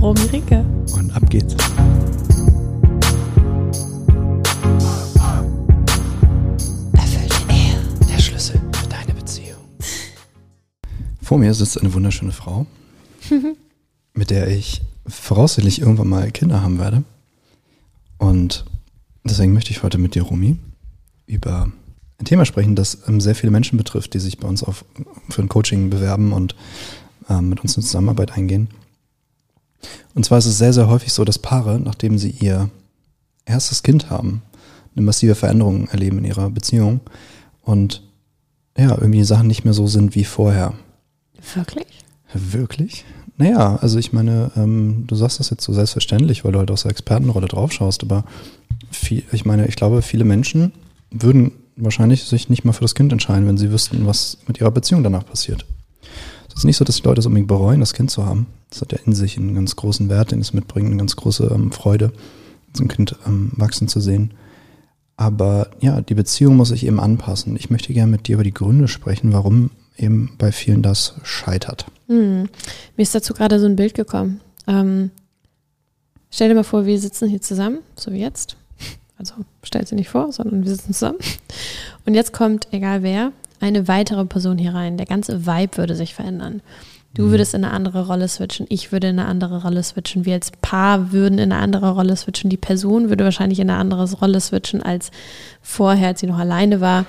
Romy Rinke. Und ab geht's. Erfüllte Ehe, der Schlüssel für deine Beziehung. Vor mir sitzt eine wunderschöne Frau, mit der ich voraussichtlich irgendwann mal Kinder haben werde. Und deswegen möchte ich heute mit dir, Romy, über ein Thema sprechen, das ähm, sehr viele Menschen betrifft, die sich bei uns auf, für ein Coaching bewerben und ähm, mit uns in Zusammenarbeit eingehen. Und zwar ist es sehr, sehr häufig so, dass Paare, nachdem sie ihr erstes Kind haben, eine massive Veränderung erleben in ihrer Beziehung und ja, irgendwie Sachen nicht mehr so sind wie vorher. Wirklich? Wirklich? Naja, also ich meine, ähm, du sagst das jetzt so selbstverständlich, weil du halt aus der Expertenrolle drauf schaust, aber viel, ich meine, ich glaube, viele Menschen würden wahrscheinlich sich nicht mal für das Kind entscheiden, wenn sie wüssten, was mit ihrer Beziehung danach passiert. Es ist nicht so, dass die Leute es unbedingt bereuen, das Kind zu haben. Das hat ja in sich einen ganz großen Wert, den es mitbringt, eine ganz große ähm, Freude, so ein Kind ähm, wachsen zu sehen. Aber ja, die Beziehung muss sich eben anpassen. Ich möchte gerne mit dir über die Gründe sprechen, warum eben bei vielen das scheitert. Hm. Mir ist dazu gerade so ein Bild gekommen. Ähm, stell dir mal vor, wir sitzen hier zusammen, so wie jetzt. Also stell dir nicht vor, sondern wir sitzen zusammen. Und jetzt kommt, egal wer, eine weitere Person hier rein. Der ganze Vibe würde sich verändern. Du mhm. würdest in eine andere Rolle switchen, ich würde in eine andere Rolle switchen, wir als Paar würden in eine andere Rolle switchen, die Person würde wahrscheinlich in eine andere Rolle switchen als vorher, als sie noch alleine war.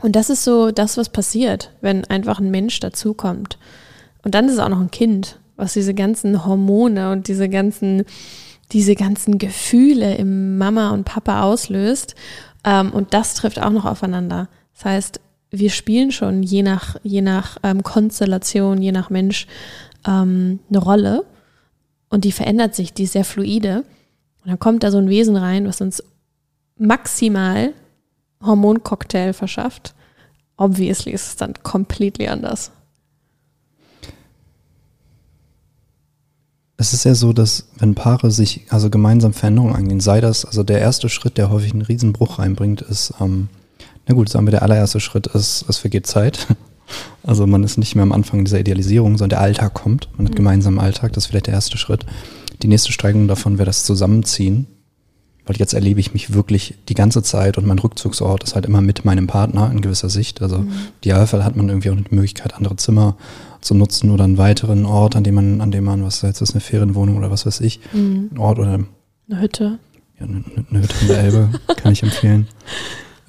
Und das ist so das, was passiert, wenn einfach ein Mensch dazukommt. Und dann ist es auch noch ein Kind, was diese ganzen Hormone und diese ganzen diese ganzen Gefühle im Mama und Papa auslöst. Ähm, und das trifft auch noch aufeinander. Das heißt, wir spielen schon je nach, je nach ähm, Konstellation, je nach Mensch ähm, eine Rolle. Und die verändert sich, die ist sehr fluide. Und dann kommt da so ein Wesen rein, was uns maximal Hormoncocktail verschafft. Obviously ist es dann completely anders. Es ist ja so, dass wenn Paare sich also gemeinsam Veränderungen angehen, sei das, also der erste Schritt, der häufig einen Riesenbruch reinbringt, ist, ähm, na gut, sagen wir, der allererste Schritt ist, es vergeht Zeit. Also man ist nicht mehr am Anfang dieser Idealisierung, sondern der Alltag kommt. Man hat mhm. gemeinsamen Alltag, das ist vielleicht der erste Schritt. Die nächste Steigerung davon wäre das Zusammenziehen. Weil jetzt erlebe ich mich wirklich die ganze Zeit und mein Rückzugsort ist halt immer mit meinem Partner in gewisser Sicht. Also mhm. idealfall hat man irgendwie auch die Möglichkeit, andere Zimmer zu nutzen oder einen weiteren Ort, an dem man, an dem man, was jetzt ist, eine Ferienwohnung oder was weiß ich, mhm. ein Ort oder eine Hütte. Ja, eine, eine Hütte in der Elbe, kann ich empfehlen.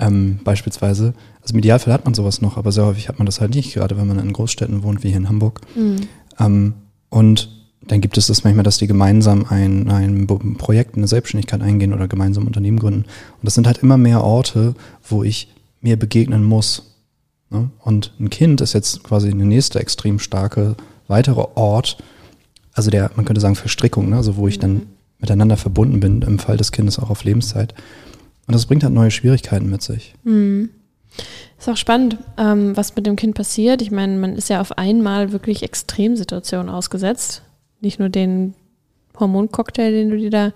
Ähm, beispielsweise. Also im Idealfall hat man sowas noch, aber sehr häufig hat man das halt nicht, gerade wenn man in Großstädten wohnt, wie hier in Hamburg. Mhm. Ähm, und dann gibt es das manchmal, dass die gemeinsam ein, ein Projekt, eine Selbstständigkeit eingehen oder gemeinsam Unternehmen gründen. Und das sind halt immer mehr Orte, wo ich mir begegnen muss. Ne? Und ein Kind ist jetzt quasi eine nächste extrem starke weitere Ort, also der, man könnte sagen, Verstrickung, ne? also wo ich dann mhm. miteinander verbunden bin, im Fall des Kindes auch auf Lebenszeit. Und das bringt halt neue Schwierigkeiten mit sich. Mhm. Ist auch spannend, ähm, was mit dem Kind passiert. Ich meine, man ist ja auf einmal wirklich Extremsituationen ausgesetzt. Nicht nur den Hormoncocktail, den du dir da,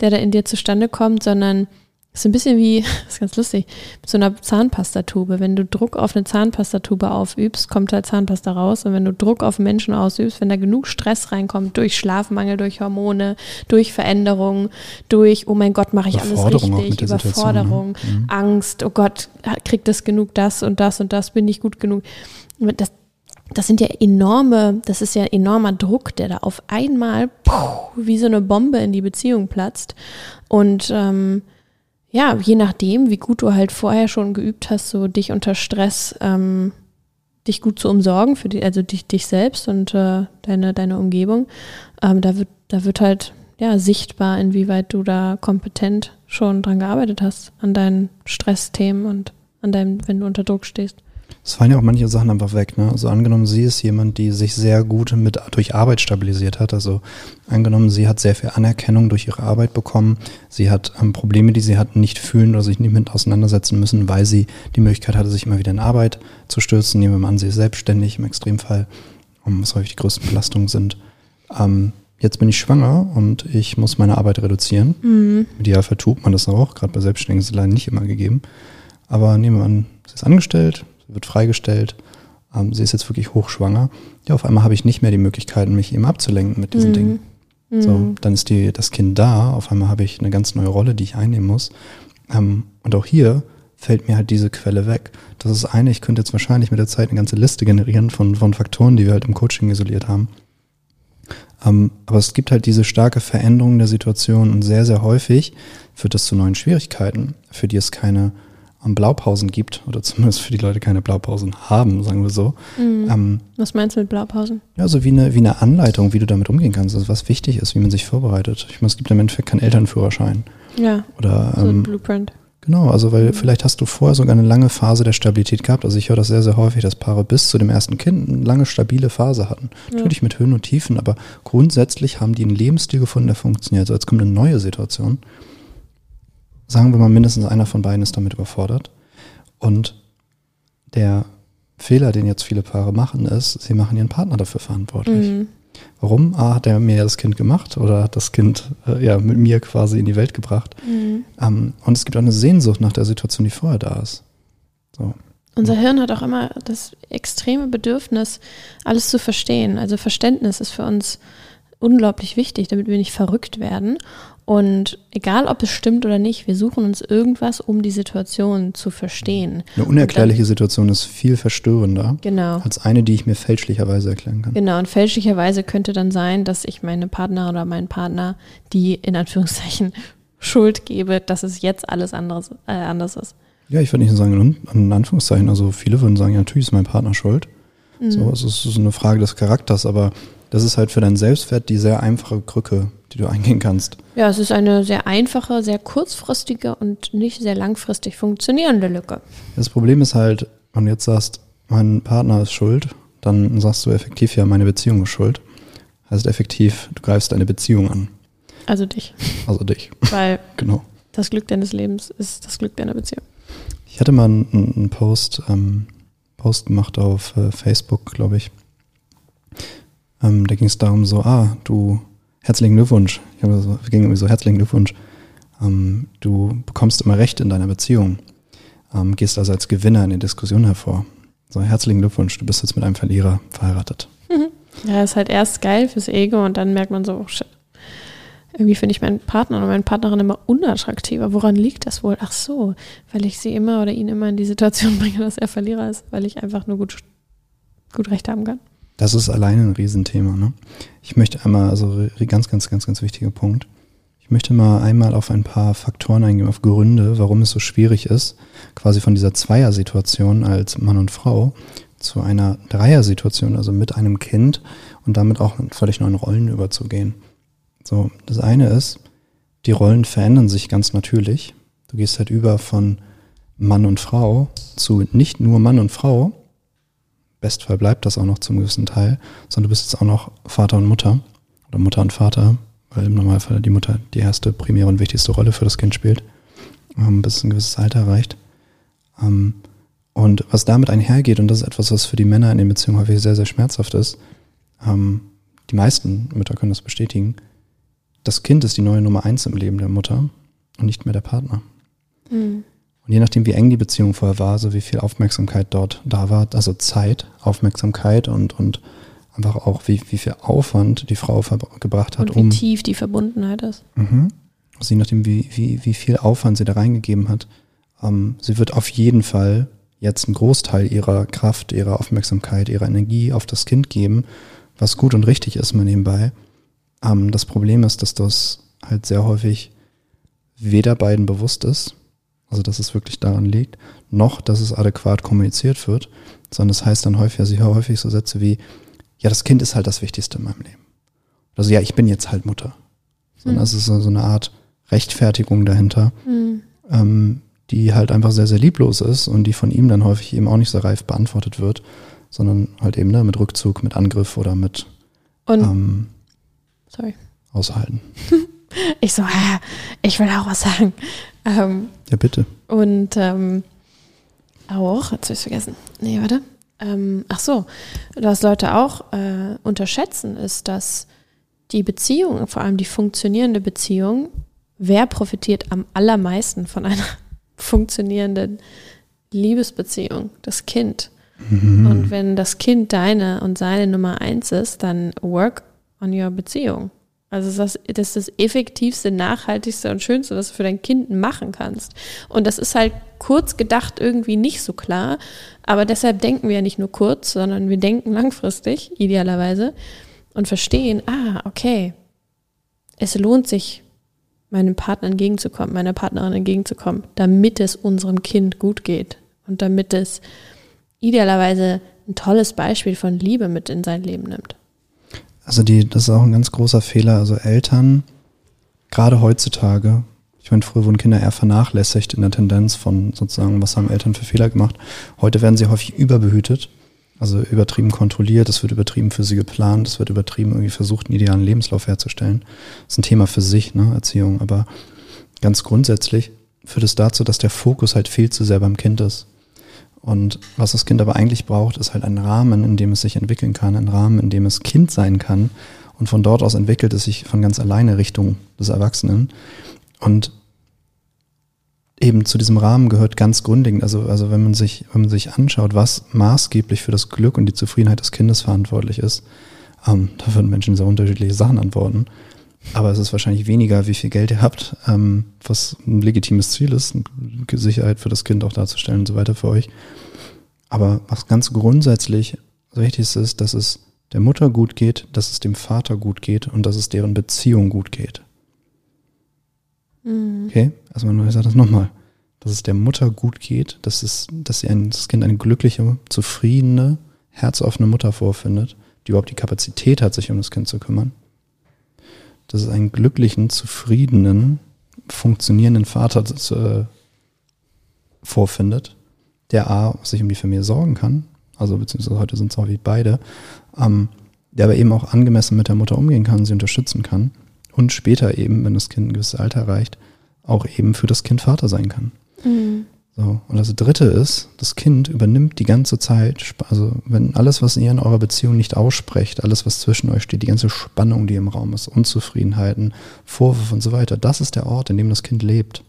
der da in dir zustande kommt, sondern das ist ein bisschen wie, das ist ganz lustig, mit so einer Zahnpastatube. Wenn du Druck auf eine Zahnpastatube aufübst, kommt halt Zahnpasta raus. Und wenn du Druck auf Menschen ausübst, wenn da genug Stress reinkommt, durch Schlafmangel, durch Hormone, durch Veränderungen, durch, oh mein Gott, mache ich alles richtig, Überforderung, ne? mhm. Angst, oh Gott, kriegt das genug, das und das und das, bin ich gut genug. Das, das sind ja enorme, das ist ja enormer Druck, der da auf einmal puh, wie so eine Bombe in die Beziehung platzt. Und ähm, ja, je nachdem, wie gut du halt vorher schon geübt hast, so dich unter Stress, ähm, dich gut zu umsorgen, für die, also dich, dich selbst und äh, deine, deine Umgebung, ähm, da wird, da wird halt ja sichtbar, inwieweit du da kompetent schon dran gearbeitet hast, an deinen Stressthemen und an deinem, wenn du unter Druck stehst. Es fallen ja auch manche Sachen einfach weg. Ne? Also angenommen, sie ist jemand, die sich sehr gut mit durch Arbeit stabilisiert hat. Also angenommen, sie hat sehr viel Anerkennung durch ihre Arbeit bekommen. Sie hat ähm, Probleme, die sie hat, nicht fühlen oder sich nicht mit auseinandersetzen müssen, weil sie die Möglichkeit hatte, sich immer wieder in Arbeit zu stürzen. Nehmen wir mal an, sie ist selbstständig im Extremfall, um was häufig die größten Belastungen sind. Ähm, jetzt bin ich schwanger und ich muss meine Arbeit reduzieren. Mhm. Im Idealfall tut man das auch. Gerade bei Selbstständigen ist es leider nicht immer gegeben. Aber nehmen wir an, sie ist angestellt, wird freigestellt. Ähm, sie ist jetzt wirklich hochschwanger. Ja, auf einmal habe ich nicht mehr die Möglichkeit, mich eben abzulenken mit diesen mhm. Dingen. So, mhm. dann ist die, das Kind da. Auf einmal habe ich eine ganz neue Rolle, die ich einnehmen muss. Ähm, und auch hier fällt mir halt diese Quelle weg. Das ist eine, ich könnte jetzt wahrscheinlich mit der Zeit eine ganze Liste generieren von, von Faktoren, die wir halt im Coaching isoliert haben. Ähm, aber es gibt halt diese starke Veränderung der Situation und sehr, sehr häufig führt das zu neuen Schwierigkeiten, für die es keine Blaupausen gibt, oder zumindest für die Leute keine Blaupausen haben, sagen wir so. Mhm. Ähm, was meinst du mit Blaupausen? Ja, so wie eine, wie eine Anleitung, wie du damit umgehen kannst, also was wichtig ist, wie man sich vorbereitet. Ich meine, es gibt im Endeffekt keinen Elternführerschein. Ja. Oder, so ähm, ein Blueprint. Genau, also weil mhm. vielleicht hast du vorher sogar eine lange Phase der Stabilität gehabt. Also ich höre das sehr, sehr häufig, dass Paare bis zu dem ersten Kind eine lange stabile Phase hatten. Ja. Natürlich mit Höhen und Tiefen, aber grundsätzlich haben die einen Lebensstil gefunden, der funktioniert. Also jetzt kommt eine neue Situation sagen wir mal, mindestens einer von beiden ist damit überfordert. Und der Fehler, den jetzt viele Paare machen, ist, sie machen ihren Partner dafür verantwortlich. Mhm. Warum? A, hat er mir das Kind gemacht oder hat das Kind äh, ja mit mir quasi in die Welt gebracht. Mhm. Ähm, und es gibt auch eine Sehnsucht nach der Situation, die vorher da ist. So. Unser Hirn hat auch immer das extreme Bedürfnis, alles zu verstehen. Also Verständnis ist für uns unglaublich wichtig, damit wir nicht verrückt werden. Und egal, ob es stimmt oder nicht, wir suchen uns irgendwas, um die Situation zu verstehen. Eine unerklärliche dann, Situation ist viel verstörender genau. als eine, die ich mir fälschlicherweise erklären kann. Genau, und fälschlicherweise könnte dann sein, dass ich meine Partner oder meinen Partner die in Anführungszeichen Schuld gebe, dass es jetzt alles anderes, äh, anders ist. Ja, ich würde nicht sagen, in Anführungszeichen. Also viele würden sagen, ja, natürlich ist mein Partner schuld. Mhm. So, es ist eine Frage des Charakters, aber das ist halt für deinen Selbstwert die sehr einfache Krücke, die du eingehen kannst. Ja, es ist eine sehr einfache, sehr kurzfristige und nicht sehr langfristig funktionierende Lücke. Das Problem ist halt, wenn du jetzt sagst, mein Partner ist schuld, dann sagst du effektiv ja, meine Beziehung ist schuld. Heißt effektiv, du greifst deine Beziehung an. Also dich. Also dich. Weil genau. das Glück deines Lebens ist das Glück deiner Beziehung. Ich hatte mal einen, einen Post, ähm, Post gemacht auf äh, Facebook, glaube ich. Ähm, da ging es darum so, ah, du, herzlichen Glückwunsch. Ich habe so, ging irgendwie so, herzlichen Glückwunsch. Ähm, du bekommst immer Recht in deiner Beziehung. Ähm, gehst also als Gewinner in die Diskussion hervor. So, herzlichen Glückwunsch, du bist jetzt mit einem Verlierer verheiratet. Mhm. Ja, ist halt erst geil fürs Ego und dann merkt man so, oh shit. Irgendwie finde ich meinen Partner oder meine Partnerin immer unattraktiver. Woran liegt das wohl? Ach so, weil ich sie immer oder ihn immer in die Situation bringe, dass er Verlierer ist, weil ich einfach nur gut, gut Recht haben kann. Das ist alleine ein Riesenthema. Ne? Ich möchte einmal, also ganz, ganz, ganz, ganz wichtiger Punkt. Ich möchte mal einmal auf ein paar Faktoren eingehen, auf Gründe, warum es so schwierig ist, quasi von dieser Zweier-Situation als Mann und Frau zu einer Dreier-Situation, also mit einem Kind und damit auch in völlig neuen Rollen überzugehen. So, das eine ist, die Rollen verändern sich ganz natürlich. Du gehst halt über von Mann und Frau zu nicht nur Mann und Frau, Bestfall bleibt das auch noch zum gewissen Teil, sondern du bist jetzt auch noch Vater und Mutter oder Mutter und Vater, weil im Normalfall die Mutter die erste, primäre und wichtigste Rolle für das Kind spielt, ähm, bis ein gewisses Alter erreicht. Ähm, und was damit einhergeht, und das ist etwas, was für die Männer in den Beziehungen häufig sehr, sehr schmerzhaft ist, ähm, die meisten Mütter können das bestätigen, das Kind ist die neue Nummer eins im Leben der Mutter und nicht mehr der Partner. Mhm. Und je nachdem, wie eng die Beziehung vorher war, so wie viel Aufmerksamkeit dort da war, also Zeit, Aufmerksamkeit und, und einfach auch, wie, wie viel Aufwand die Frau gebracht hat. Und wie um, tief die Verbundenheit ist. Mhm. Also je nachdem, wie, wie, wie viel Aufwand sie da reingegeben hat. Ähm, sie wird auf jeden Fall jetzt einen Großteil ihrer Kraft, ihrer Aufmerksamkeit, ihrer Energie auf das Kind geben, was gut und richtig ist, mal nebenbei. Ähm, das Problem ist, dass das halt sehr häufig weder beiden bewusst ist, also dass es wirklich daran liegt, noch, dass es adäquat kommuniziert wird, sondern das heißt dann häufig, also ich höre häufig so Sätze wie, ja, das Kind ist halt das Wichtigste in meinem Leben. Also ja, ich bin jetzt halt Mutter. Sondern mhm. es ist so eine Art Rechtfertigung dahinter, mhm. ähm, die halt einfach sehr, sehr lieblos ist und die von ihm dann häufig eben auch nicht so reif beantwortet wird, sondern halt eben ne, mit Rückzug, mit Angriff oder mit Und, ähm, sorry. Aushalten. Ich so, ich will auch was sagen. Ähm, Ja, bitte. und ähm, auch, jetzt habe ich vergessen. Nee, warte. Ähm, ach so, was Leute auch äh, unterschätzen, ist, dass die Beziehung, vor allem die funktionierende Beziehung, wer profitiert am allermeisten von einer funktionierenden Liebesbeziehung? Das Kind. Und wenn das Kind deine und seine Nummer eins ist, dann work on your Beziehung. Also das, das ist das effektivste, nachhaltigste und schönste, was du für dein Kind machen kannst. Und das ist halt kurz gedacht irgendwie nicht so klar. Aber deshalb denken wir ja nicht nur kurz, sondern wir denken langfristig, idealerweise, und verstehen, ah, okay, es lohnt sich, meinem Partner entgegenzukommen, meiner Partnerin entgegenzukommen, damit es unserem Kind gut geht und damit es idealerweise ein tolles Beispiel von Liebe mit in sein Leben nimmt. Also die, das ist auch ein ganz großer Fehler. Also Eltern, gerade heutzutage, ich meine, früher wurden Kinder eher vernachlässigt in der Tendenz von sozusagen, was haben Eltern für Fehler gemacht. Heute werden sie häufig überbehütet, also übertrieben kontrolliert, es wird übertrieben für sie geplant, es wird übertrieben irgendwie versucht, einen idealen Lebenslauf herzustellen. Das ist ein Thema für sich, ne, Erziehung. Aber ganz grundsätzlich führt es dazu, dass der Fokus halt viel zu sehr beim Kind ist. Und was das Kind aber eigentlich braucht, ist halt ein Rahmen, in dem es sich entwickeln kann, ein Rahmen, in dem es Kind sein kann. Und von dort aus entwickelt es sich von ganz alleine Richtung des Erwachsenen. Und eben zu diesem Rahmen gehört ganz grundlegend, also, also wenn man sich, wenn man sich anschaut, was maßgeblich für das Glück und die Zufriedenheit des Kindes verantwortlich ist, ähm, da würden Menschen sehr unterschiedliche Sachen antworten. Aber es ist wahrscheinlich weniger, wie viel Geld ihr habt, ähm, was ein legitimes Ziel ist, Sicherheit für das Kind auch darzustellen und so weiter für euch. Aber was ganz grundsätzlich wichtig ist, ist, dass es der Mutter gut geht, dass es dem Vater gut geht und dass es deren Beziehung gut geht. Okay, also man sagt das nochmal. Dass es der Mutter gut geht, dass, es, dass sie ein, das Kind eine glückliche, zufriedene, herzoffene Mutter vorfindet, die überhaupt die Kapazität hat, sich um das Kind zu kümmern. Dass es einen glücklichen, zufriedenen, funktionierenden Vater äh, vorfindet, der A, sich um die Familie sorgen kann, also beziehungsweise heute sind es häufig beide, ähm, der aber eben auch angemessen mit der Mutter umgehen kann, sie unterstützen kann und später eben, wenn das Kind ein gewisses Alter erreicht, auch eben für das Kind Vater sein kann. Mhm. So. Und das dritte ist, das Kind übernimmt die ganze Zeit, also wenn alles, was ihr in eurer Beziehung nicht aussprecht, alles, was zwischen euch steht, die ganze Spannung, die im Raum ist, Unzufriedenheiten, Vorwürfe und so weiter, das ist der Ort, in dem das Kind lebt.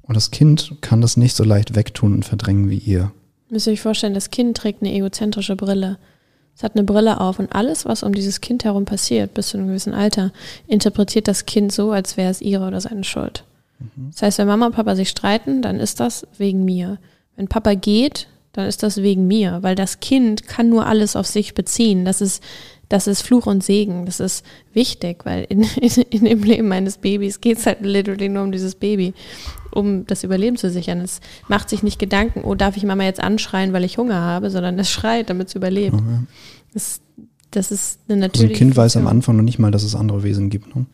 Und das Kind kann das nicht so leicht wegtun und verdrängen wie ihr. Müsst ihr euch vorstellen, das Kind trägt eine egozentrische Brille. Es hat eine Brille auf und alles, was um dieses Kind herum passiert, bis zu einem gewissen Alter, interpretiert das Kind so, als wäre es ihre oder seine Schuld. Das heißt, wenn Mama und Papa sich streiten, dann ist das wegen mir. Wenn Papa geht, dann ist das wegen mir, weil das Kind kann nur alles auf sich beziehen. Das ist, das ist Fluch und Segen. Das ist wichtig, weil in, in, in dem Leben eines Babys geht es halt literally nur um dieses Baby, um das Überleben zu sichern. Es macht sich nicht Gedanken, oh, darf ich Mama jetzt anschreien, weil ich Hunger habe, sondern es schreit, damit es überlebt. Das, das ist eine Also natürliche ein Kind weiß am Funktion. Anfang noch nicht mal, dass es andere Wesen gibt. Ne?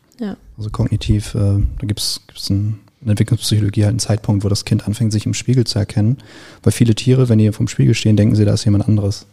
Also kognitiv, äh, da gibt es ein, in der Entwicklungspsychologie halt einen Zeitpunkt, wo das Kind anfängt, sich im Spiegel zu erkennen. Weil viele Tiere, wenn die vom Spiegel stehen, denken sie, da ist jemand anderes.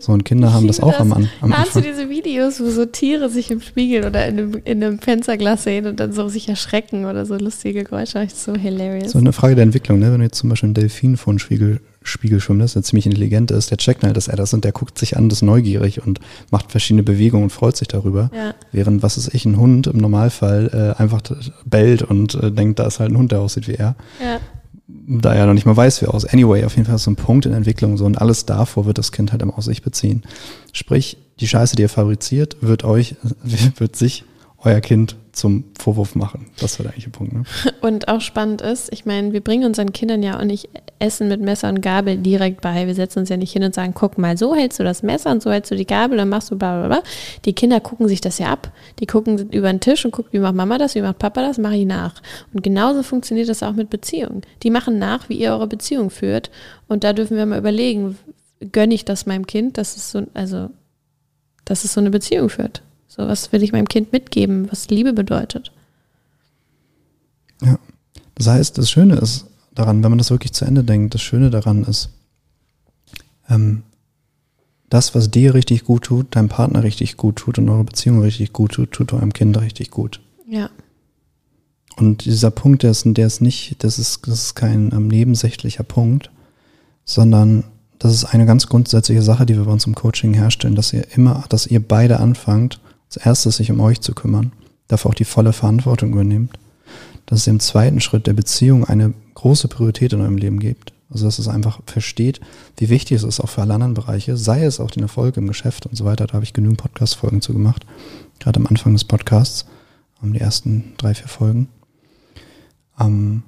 So, und Kinder haben das auch am, An- am Hast du Anfang. diese Videos, wo so Tiere sich im Spiegel oder in einem, in einem Fensterglas sehen und dann so sich erschrecken oder so lustige Geräusche? Echt so hilarious. So eine Frage der Entwicklung, ne? Wenn du jetzt zum Beispiel einen Delfin vor einen Spiegel, Spiegel schwimmen lässt, der ziemlich intelligent ist, der checkt halt, dass er das und der guckt sich an, ist neugierig und macht verschiedene Bewegungen und freut sich darüber. Ja. Während, was ist ich, ein Hund im Normalfall äh, einfach bellt und äh, denkt, da ist halt ein Hund, der aussieht wie er. Ja. da er noch nicht mal weiß, wie er aus. Anyway, auf jeden Fall ist so ein Punkt in Entwicklung so und alles davor wird das Kind halt immer aus sich beziehen. Sprich, die Scheiße, die ihr fabriziert, wird euch, wird sich euer Kind zum Vorwurf machen. Das war der eigentliche Punkt. Ne? Und auch spannend ist, ich meine, wir bringen unseren Kindern ja auch nicht Essen mit Messer und Gabel direkt bei. Wir setzen uns ja nicht hin und sagen, guck mal, so hältst du das Messer und so hältst du die Gabel, dann machst du bla bla bla. Die Kinder gucken sich das ja ab. Die gucken über den Tisch und gucken, wie macht Mama das, wie macht Papa das, mache ich nach. Und genauso funktioniert das auch mit Beziehungen. Die machen nach, wie ihr eure Beziehung führt. Und da dürfen wir mal überlegen, gönne ich das meinem Kind, dass es so, also, dass es so eine Beziehung führt. So, was will ich meinem Kind mitgeben, was Liebe bedeutet? Ja. Das heißt, das Schöne ist, daran, wenn man das wirklich zu Ende denkt, das Schöne daran ist, ähm, das, was dir richtig gut tut, deinem Partner richtig gut tut und eure Beziehung richtig gut tut, tut eurem Kind richtig gut. Ja. Und dieser Punkt, der ist, der ist nicht, das ist, das ist kein ähm, nebensächlicher Punkt, sondern das ist eine ganz grundsätzliche Sache, die wir bei uns im Coaching herstellen, dass ihr immer, dass ihr beide anfangt, als erstes sich um euch zu kümmern, dafür auch die volle Verantwortung übernehmt, dass es im zweiten Schritt der Beziehung eine große Priorität in eurem Leben gibt. Also dass es einfach versteht, wie wichtig es ist, auch für alle anderen Bereiche, sei es auch den Erfolg im Geschäft und so weiter. Da habe ich genügend Podcast-Folgen zu gemacht, gerade am Anfang des Podcasts, um die ersten drei, vier Folgen. Ähm,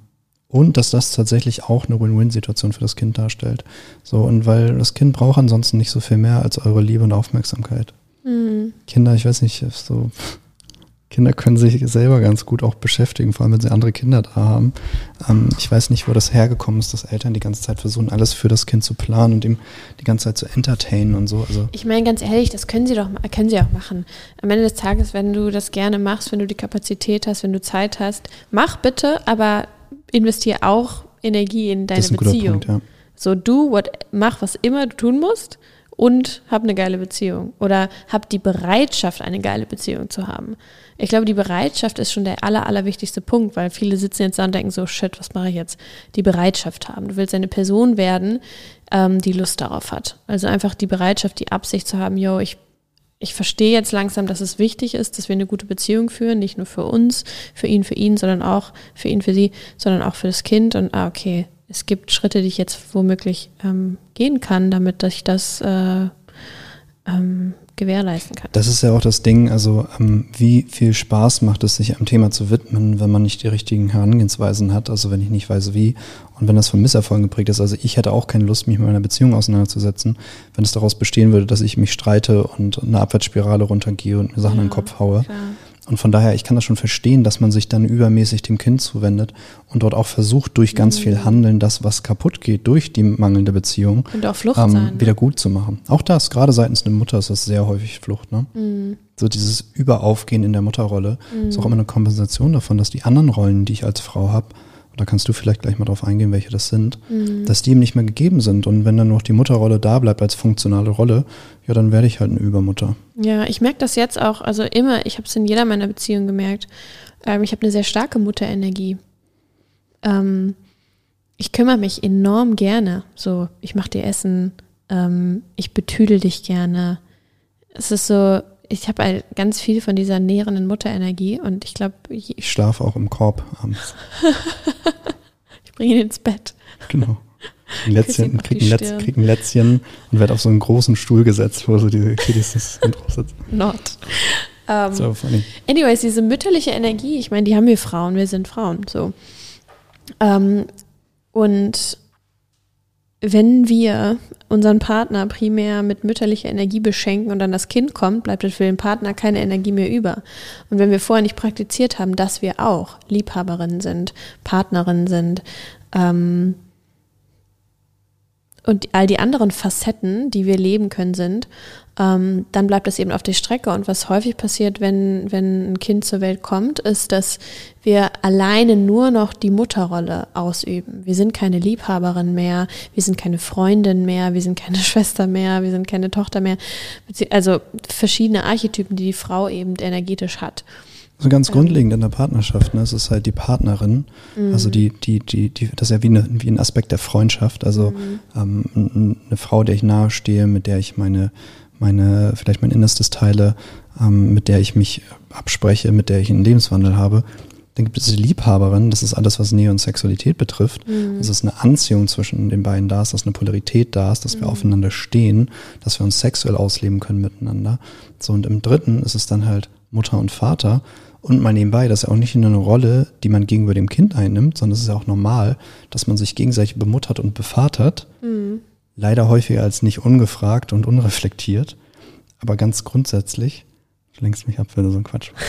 und dass das tatsächlich auch eine Win-Win-Situation für das Kind darstellt. So, und weil das Kind braucht ansonsten nicht so viel mehr als eure Liebe und Aufmerksamkeit. Mhm. Kinder, ich weiß nicht, so Kinder können sich selber ganz gut auch beschäftigen, vor allem wenn sie andere Kinder da haben. Ähm, ich weiß nicht, wo das hergekommen ist, dass Eltern die ganze Zeit versuchen, alles für das Kind zu planen und ihm die ganze Zeit zu entertainen und so. Also ich meine, ganz ehrlich, das können sie doch können sie auch machen. Am Ende des Tages, wenn du das gerne machst, wenn du die Kapazität hast, wenn du Zeit hast, mach bitte, aber investiere auch Energie in deine Beziehung. Punkt, ja. So du what, mach was immer du tun musst und hab eine geile Beziehung oder hab die Bereitschaft, eine geile Beziehung zu haben. Ich glaube, die Bereitschaft ist schon der aller, allerwichtigste Punkt, weil viele sitzen jetzt da und denken so, shit, was mache ich jetzt? Die Bereitschaft haben. Du willst eine Person werden, ähm, die Lust darauf hat. Also einfach die Bereitschaft, die Absicht zu haben, yo, ich ich verstehe jetzt langsam, dass es wichtig ist, dass wir eine gute Beziehung führen, nicht nur für uns, für ihn, für ihn, sondern auch für ihn, für sie, sondern auch für das Kind. Und ah, okay, es gibt Schritte, die ich jetzt womöglich ähm, gehen kann, damit ich das äh, ähm, gewährleisten kann. Das ist ja auch das Ding, also ähm, wie viel Spaß macht es, sich einem Thema zu widmen, wenn man nicht die richtigen Herangehensweisen hat, also wenn ich nicht weiß wie und wenn das von Misserfolgen geprägt ist. Also ich hätte auch keine Lust, mich mit meiner Beziehung auseinanderzusetzen, wenn es daraus bestehen würde, dass ich mich streite und eine Abwärtsspirale runtergehe und mir Sachen ja, in den Kopf haue. Klar. Und von daher, ich kann das schon verstehen, dass man sich dann übermäßig dem Kind zuwendet und dort auch versucht, durch ganz mhm. viel Handeln das, was kaputt geht durch die mangelnde Beziehung, und auch Flucht ähm, sein, ne? wieder gut zu machen. Auch das, gerade seitens einer Mutter ist das sehr häufig Flucht. Ne? Mhm. So dieses Überaufgehen in der Mutterrolle mhm. ist auch immer eine Kompensation davon, dass die anderen Rollen, die ich als Frau habe, da kannst du vielleicht gleich mal drauf eingehen, welche das sind, mhm. dass die ihm nicht mehr gegeben sind. Und wenn dann noch die Mutterrolle da bleibt als funktionale Rolle, ja, dann werde ich halt eine Übermutter. Ja, ich merke das jetzt auch, also immer, ich habe es in jeder meiner Beziehungen gemerkt. Ähm, ich habe eine sehr starke Mutterenergie. Ähm, ich kümmere mich enorm gerne. So, ich mache dir Essen, ähm, ich betüdel dich gerne. Es ist so, ich habe halt ganz viel von dieser nährenden Mutterenergie und ich glaube. Ich, schlafe auch im Korb abends. ich bringe ihn ins Bett. Genau. Ein Lätzchen, krieg, ein Lätz, krieg ein Lätzchen und werde auf so einen großen Stuhl gesetzt, wo so diese Kiddies drauf sitzen. Not. Um, ähm, so funny. Anyways, diese mütterliche Energie, ich meine, die haben wir Frauen, wir sind Frauen, so. Um, ähm, und wenn wir unseren Partner primär mit mütterlicher Energie beschenken und dann das Kind kommt, bleibt für den Partner keine Energie mehr über. Und wenn wir vorher nicht praktiziert haben, dass wir auch Liebhaberinnen sind, Partnerinnen sind, ähm, und all die anderen Facetten, die wir leben können, sind, ähm, dann bleibt es eben auf der Strecke. Und was häufig passiert, wenn, wenn ein Kind zur Welt kommt, ist, dass wir alleine nur noch die Mutterrolle ausüben. Wir sind keine Liebhaberin mehr, wir sind keine Freundin mehr, wir sind keine Schwester mehr, wir sind keine Tochter mehr. Also verschiedene Archetypen, die die Frau eben energetisch hat. Also ganz grundlegend in der Partnerschaft, ne, es ist halt die Partnerin, mhm. also die, die, die, die, das ist ja wie, eine, wie ein Aspekt der Freundschaft, also mhm. ähm, eine Frau, der ich nahestehe, mit der ich meine, meine, vielleicht mein Innerstes teile, ähm, mit der ich mich abspreche, mit der ich einen Lebenswandel habe. Dann gibt es die Liebhaberin, das ist alles, was Nähe und Sexualität betrifft. Mhm. Das ist eine Anziehung zwischen den beiden da ist, dass eine Polarität da ist, dass wir mhm. aufeinander stehen, dass wir uns sexuell ausleben können miteinander. So, und im dritten ist es dann halt Mutter und Vater. Und mal nebenbei, das ist ja auch nicht nur eine Rolle, die man gegenüber dem Kind einnimmt, sondern es ist ja auch normal, dass man sich gegenseitig bemuttert und bevatert. Mhm. Leider häufiger als nicht ungefragt und unreflektiert. Aber ganz grundsätzlich, du lenkst mich ab, wenn du so ein Quatsch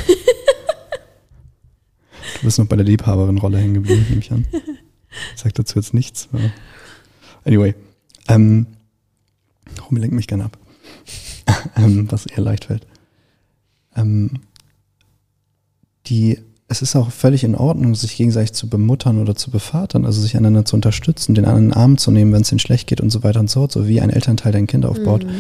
Du bist noch bei der Liebhaberin-Rolle hängen geblieben, nehme ich an. Ich sag dazu jetzt nichts. Anyway, ähm, Romy lenkt mich gerne ab, ähm, was eher leicht fällt. Ähm, die es ist auch völlig in Ordnung, sich gegenseitig zu bemuttern oder zu bevatern, also sich einander zu unterstützen, den anderen in den Arm zu nehmen, wenn es ihnen schlecht geht und so weiter und so fort, so wie ein Elternteil dein Kind aufbaut. Mhm.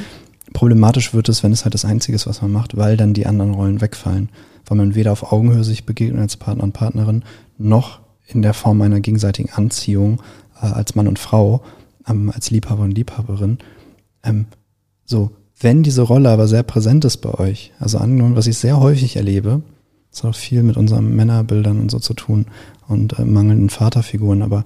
Problematisch wird es, wenn es halt das Einzige ist, was man macht, weil dann die anderen Rollen wegfallen. Weil man weder auf Augenhöhe sich begegnet als Partner und Partnerin, noch in der Form einer gegenseitigen Anziehung äh, als Mann und Frau, ähm, als Liebhaber und Liebhaberin. Ähm, so, wenn diese Rolle aber sehr präsent ist bei euch, also angenommen, was ich sehr häufig erlebe, das hat auch viel mit unseren Männerbildern und so zu tun und äh, mangelnden Vaterfiguren, aber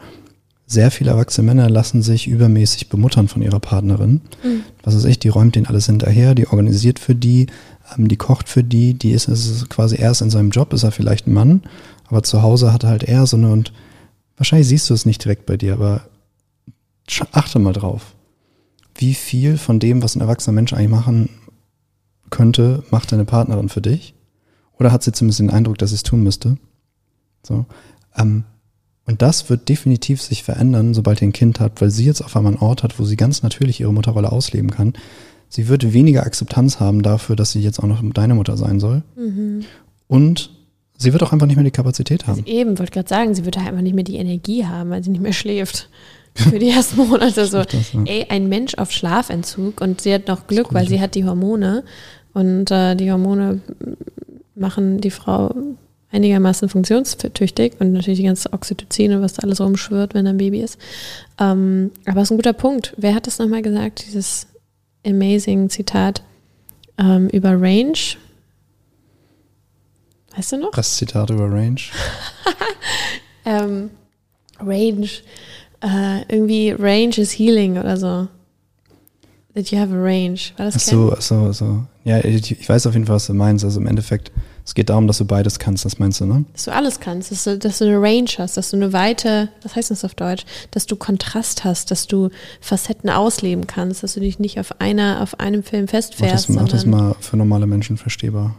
sehr viele erwachsene Männer lassen sich übermäßig bemuttern von ihrer Partnerin. Mhm. Was ist echt, die räumt denen alles hinterher, die organisiert für die, ähm, die kocht für die, die ist, ist quasi erst in seinem Job, ist er vielleicht ein Mann, aber zu Hause hat er halt eher so eine und wahrscheinlich siehst du es nicht direkt bei dir, aber achte mal drauf. Wie viel von dem, was ein erwachsener Mensch eigentlich machen könnte, macht deine Partnerin für dich? Oder hat sie zumindest den Eindruck, dass sie es tun müsste? So. Ähm, und das wird definitiv sich verändern, sobald ihr ein Kind habt, weil sie jetzt auf einmal einen Ort hat, wo sie ganz natürlich ihre Mutterrolle ausleben kann. Sie wird weniger Akzeptanz haben dafür, dass sie jetzt auch noch deine Mutter sein soll. Mhm. Und sie wird auch einfach nicht mehr die Kapazität haben. Also eben, wollte gerade sagen, sie wird halt einfach nicht mehr die Energie haben, weil sie nicht mehr schläft. Für die ersten Monate so. Das, ja. Ey, ein Mensch auf Schlafentzug und sie hat noch Glück, weil sie hat die Hormone und äh, die Hormone machen die Frau einigermaßen funktionstüchtig und natürlich die ganze Oxytocin und was da alles rumschwirrt, wenn ein Baby ist. Ähm, aber es ist ein guter Punkt. Wer hat das nochmal gesagt, dieses amazing Zitat ähm, über Range? Weißt du noch? Das Zitat über Range? ähm, Range. Äh, irgendwie Range is healing oder so. That you have a range. War das ach so, ach so, so. Ja, ich, ich, weiß auf jeden Fall, was du meinst. Also im Endeffekt, es geht darum, dass du beides kannst, das meinst du, ne? Dass du alles kannst, dass du, dass du eine Range hast, dass du eine weite, was heißt das auf Deutsch? Dass du Kontrast hast, dass du Facetten ausleben kannst, dass du dich nicht auf einer, auf einem Film festfährst. Mach das, mach das mal für normale Menschen verstehbar.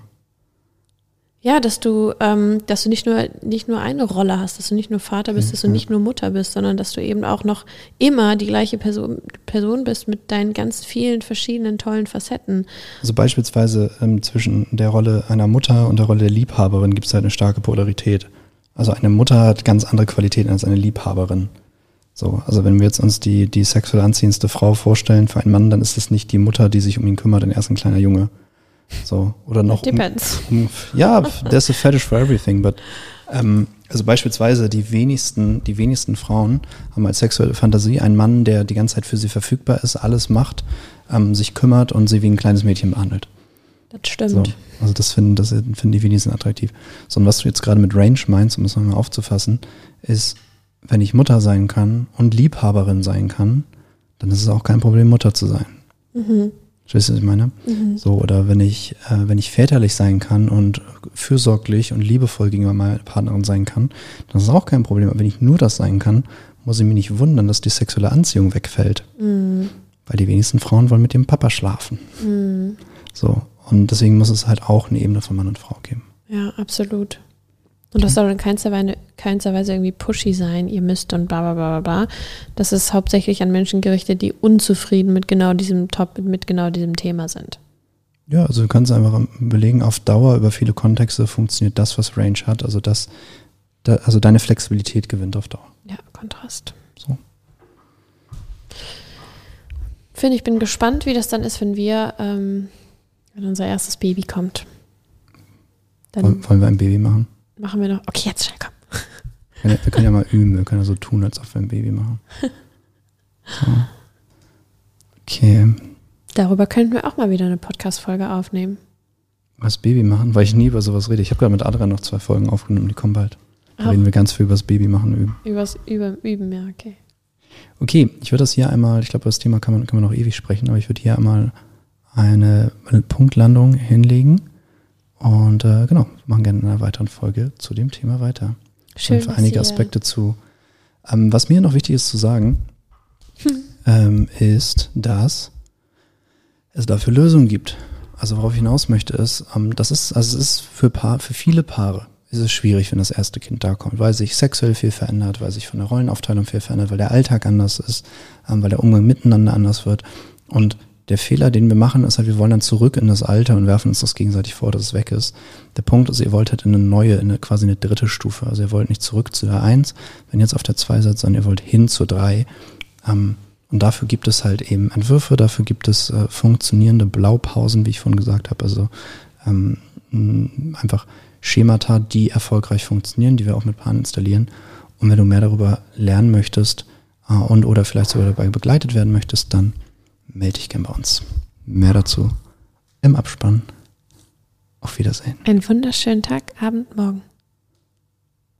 Ja, dass du, ähm, dass du nicht nur, nicht nur eine Rolle hast, dass du nicht nur Vater bist, dass du nicht nur Mutter bist, sondern dass du eben auch noch immer die gleiche Person, Person bist mit deinen ganz vielen verschiedenen tollen Facetten. Also beispielsweise ähm, zwischen der Rolle einer Mutter und der Rolle der Liebhaberin gibt es halt eine starke Polarität. Also eine Mutter hat ganz andere Qualitäten als eine Liebhaberin. So, also wenn wir jetzt uns die, die sexuell anziehendste Frau vorstellen für einen Mann, dann ist es nicht die Mutter, die sich um ihn kümmert, dann erst ein kleiner Junge. So, oder noch. Depends. Um, um, ja, there's a fetish for everything, but ähm, also beispielsweise die wenigsten, die wenigsten Frauen haben als sexuelle Fantasie einen Mann, der die ganze Zeit für sie verfügbar ist, alles macht, ähm, sich kümmert und sie wie ein kleines Mädchen behandelt. Das stimmt. So, also das finden, das finden die wenigsten attraktiv. Sondern was du jetzt gerade mit Range meinst, um das nochmal aufzufassen, ist, wenn ich Mutter sein kann und Liebhaberin sein kann, dann ist es auch kein Problem, Mutter zu sein. Mhm. Verstehst du, was ich meine? Mhm. So, oder wenn ich, äh, wenn ich väterlich sein kann und fürsorglich und liebevoll gegenüber meiner Partnerin sein kann, dann ist das auch kein Problem. Aber wenn ich nur das sein kann, muss ich mich nicht wundern, dass die sexuelle Anziehung wegfällt. Mhm. Weil die wenigsten Frauen wollen mit dem Papa schlafen. Mhm. So. Und deswegen muss es halt auch eine Ebene von Mann und Frau geben. Ja, absolut. Und das soll in keinster Weise, keinster Weise irgendwie pushy sein, ihr müsst und bla bla bla bla. Das ist hauptsächlich an Menschen gerichtet, die unzufrieden mit genau diesem Top, mit genau diesem Thema sind. Ja, also du kannst einfach belegen, auf Dauer über viele Kontexte funktioniert das, was Range hat. Also das, da, also deine Flexibilität gewinnt auf Dauer. Ja, Kontrast. So. Finde ich bin gespannt, wie das dann ist, wenn wir, ähm, wenn unser erstes Baby kommt. Dann wollen wir ein Baby machen? Machen wir noch. Okay, jetzt schnell, komm. Wir, wir können ja mal üben. Wir können ja so tun, als ob wir ein Baby machen. So. Okay. Darüber könnten wir auch mal wieder eine Podcast-Folge aufnehmen. Was Baby machen? Weil ich nie über sowas rede. Ich habe gerade mit Adrian noch zwei Folgen aufgenommen, die kommen bald. Da reden wir ganz viel über das Baby machen üben. Übers über, üben, ja, okay. Okay, ich würde das hier einmal, ich glaube, das Thema kann man, kann man noch ewig sprechen, aber ich würde hier einmal eine Punktlandung hinlegen. Und äh, genau, machen gerne in einer weiteren Folge zu dem Thema weiter. Schön. Für einige Aspekte zu. Ähm, was mir noch wichtig ist zu sagen, hm. ähm, ist, dass es dafür Lösungen gibt. Also worauf ich hinaus möchte, ist, ähm, das ist, also es ist für, Paar, für viele Paare ist es schwierig, wenn das erste Kind da kommt, weil sich sexuell viel verändert, weil sich von der Rollenaufteilung viel verändert, weil der Alltag anders ist, ähm, weil der Umgang miteinander anders wird. Und der Fehler, den wir machen, ist halt, wir wollen dann zurück in das Alte und werfen uns das gegenseitig vor, dass es weg ist. Der Punkt ist, ihr wollt halt in eine neue, in eine, quasi eine dritte Stufe. Also ihr wollt nicht zurück zu der Eins, wenn ihr jetzt auf der Zwei seid, sondern ihr wollt hin zur Drei. Ähm, und dafür gibt es halt eben Entwürfe, dafür gibt es äh, funktionierende Blaupausen, wie ich vorhin gesagt habe. Also ähm, einfach Schemata, die erfolgreich funktionieren, die wir auch mit Pan installieren. Und wenn du mehr darüber lernen möchtest äh, und oder vielleicht sogar dabei begleitet werden möchtest, dann melde dich gern bei uns. Mehr dazu im Abspann. Auf Wiedersehen. Einen wunderschönen Tag, Abend, Morgen.